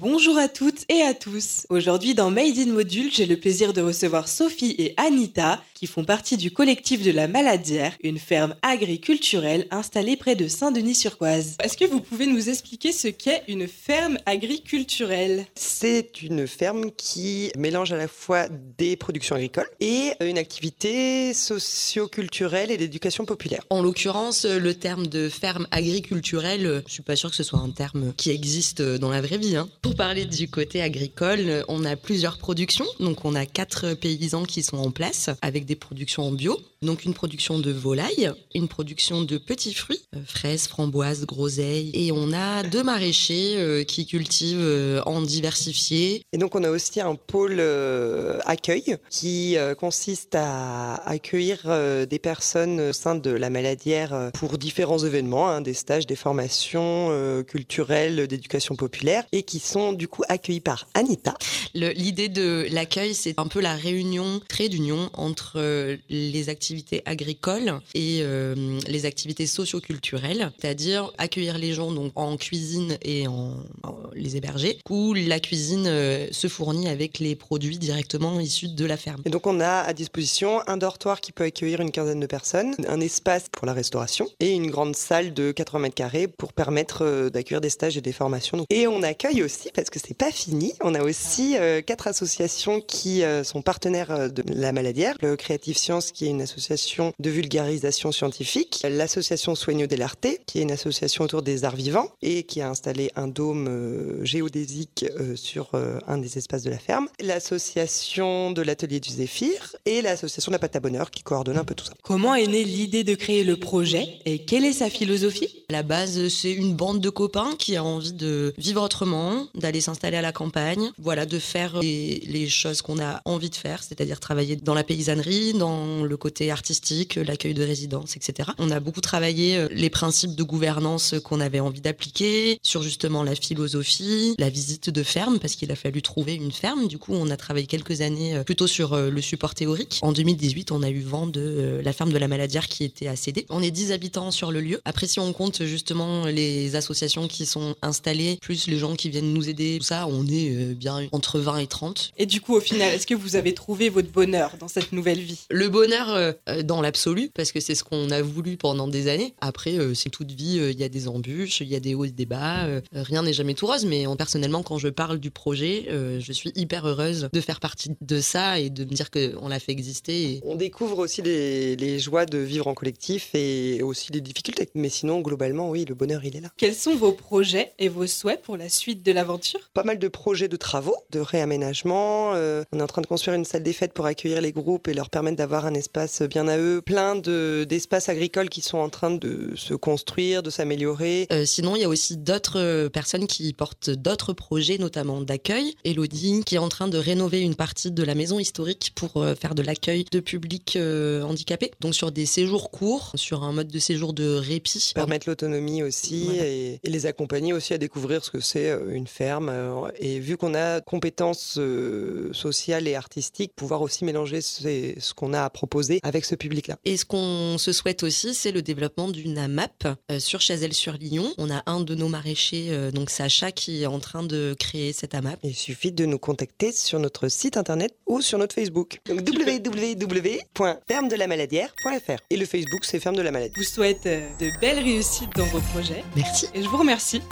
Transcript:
Bonjour à toutes et à tous. Aujourd'hui dans Made in Module, j'ai le plaisir de recevoir Sophie et Anita qui font partie du collectif de la Maladière, une ferme agriculturelle installée près de Saint-Denis-sur-Coise. Est-ce que vous pouvez nous expliquer ce qu'est une ferme agriculturelle? C'est une ferme qui mélange à la fois des productions agricoles et une activité socio-culturelle et d'éducation populaire. En l'occurrence, le terme de ferme agriculturelle, je suis pas sûre que ce soit un terme qui existe dans la vraie vie. Hein. Pour parler du côté agricole, on a plusieurs productions. Donc, on a quatre paysans qui sont en place avec des productions en bio. Donc, une production de volailles, une production de petits fruits, euh, fraises, framboises, groseilles. Et on a deux maraîchers euh, qui cultivent euh, en diversifié. Et donc, on a aussi un pôle accueil qui consiste à accueillir des personnes au sein de la maladière pour différents événements, hein, des stages, des formations culturelles, d'éducation populaire et qui sont du coup accueillis par Anita. L'idée de l'accueil, c'est un peu la réunion, trait d'union entre les activités agricoles et euh, les activités socioculturelles, c'est-à-dire accueillir les gens donc en cuisine et en, les héberger, où la cuisine euh, se fournit avec les produits directement issus de la ferme. Et donc on a à disposition un dortoir qui peut accueillir une quinzaine de personnes, un espace pour la restauration et une grande salle de 80 mètres carrés pour permettre d'accueillir des stages et des formations. Et on accueille aussi parce que c'est pas fini. On a aussi euh, quatre associations qui euh, sont partenaires euh, de la maladière. Le Creative Science, qui est une association de vulgarisation scientifique. L'association Soigneux l'Arté, qui est une association autour des arts vivants et qui a installé un dôme géodésique sur un des espaces de la ferme. L'association de l'Atelier du Zéphyr et l'association de la Pâte à Bonheur qui coordonne un peu tout ça. Comment est née l'idée de créer le projet et quelle est sa philosophie? La base, c'est une bande de copains qui a envie de vivre autrement, d'aller s'installer à la campagne, voilà, de faire les, choses qu'on a envie de faire, c'est-à-dire travailler dans la paysannerie, dans le côté artistique, l'accueil de résidence, etc. On a beaucoup travaillé euh, les principes de gouvernance qu'on avait envie d'appliquer, sur justement la philosophie, la visite de ferme, parce qu'il a fallu trouver une ferme. Du coup, on a travaillé quelques années euh, plutôt sur euh, le support théorique. En 2018, on a eu vent de la ferme de la Maladière qui était à céder. On est 10 habitants sur le lieu. Après, si on compte justement les associations qui sont installées, plus les gens qui viennent nous aider, tout ça, on est euh, bien entre 20 et 30. Et du coup, au final, est-ce que vous avez trouvé votre bonheur dans cette nouvelle vie? Le bonheur euh, euh, dans l'absolu, parce que c'est ce qu'on a voulu pendant des années. Après, c'est toute vie, il y a des embûches, il y a des hauts et des bas, rien n'est jamais tout rose, mais personnellement, quand je parle du projet, je suis hyper heureuse de faire partie de ça et de me dire qu'on l'a fait exister. On découvre aussi les, les joies de vivre en collectif et aussi les difficultés. Mais sinon, globalement, oui, le bonheur, il est là. Quels sont vos projets et vos souhaits pour la suite de l'aventure? Pas mal de projets de travaux, de réaménagement. Euh, on est en train de construire une salle des fêtes pour accueillir les groupes et leur permettre d'avoir un espace bien à eux. Plein d'espaces agricoles qui sont en train de se construire, de s'améliorer. Euh, sinon, il y a aussi d'autres euh, personnes qui portent d'autres projets, notamment d'accueil. Elodie, qui est en train de rénover une partie de la maison historique pour faire de l'accueil de public handicapé. Donc sur des séjours courts, sur un mode de séjour de répit. Permettre l'autonomie aussi et, et, les accompagner aussi à découvrir ce que c'est une ferme et vu qu'on a compétences euh, sociales et artistiques, pouvoir aussi mélanger ce qu'on a à proposer avec ce public-là. Et ce qu'on se souhaite aussi, c'est le développement d'une AMAP euh, sur Chazelle-sur-Lyon. On a un de nos maraîchers, euh, donc Sacha, qui est en train de créer cette AMAP. Il suffit de nous contacter sur notre site internet ou sur notre Facebook. Donc www.ferme-de-la-maladière.fr. Et le Facebook, c'est Ferme de la Maladie. Je vous souhaite de belles réussites dans vos projets. Merci. Et je vous remercie.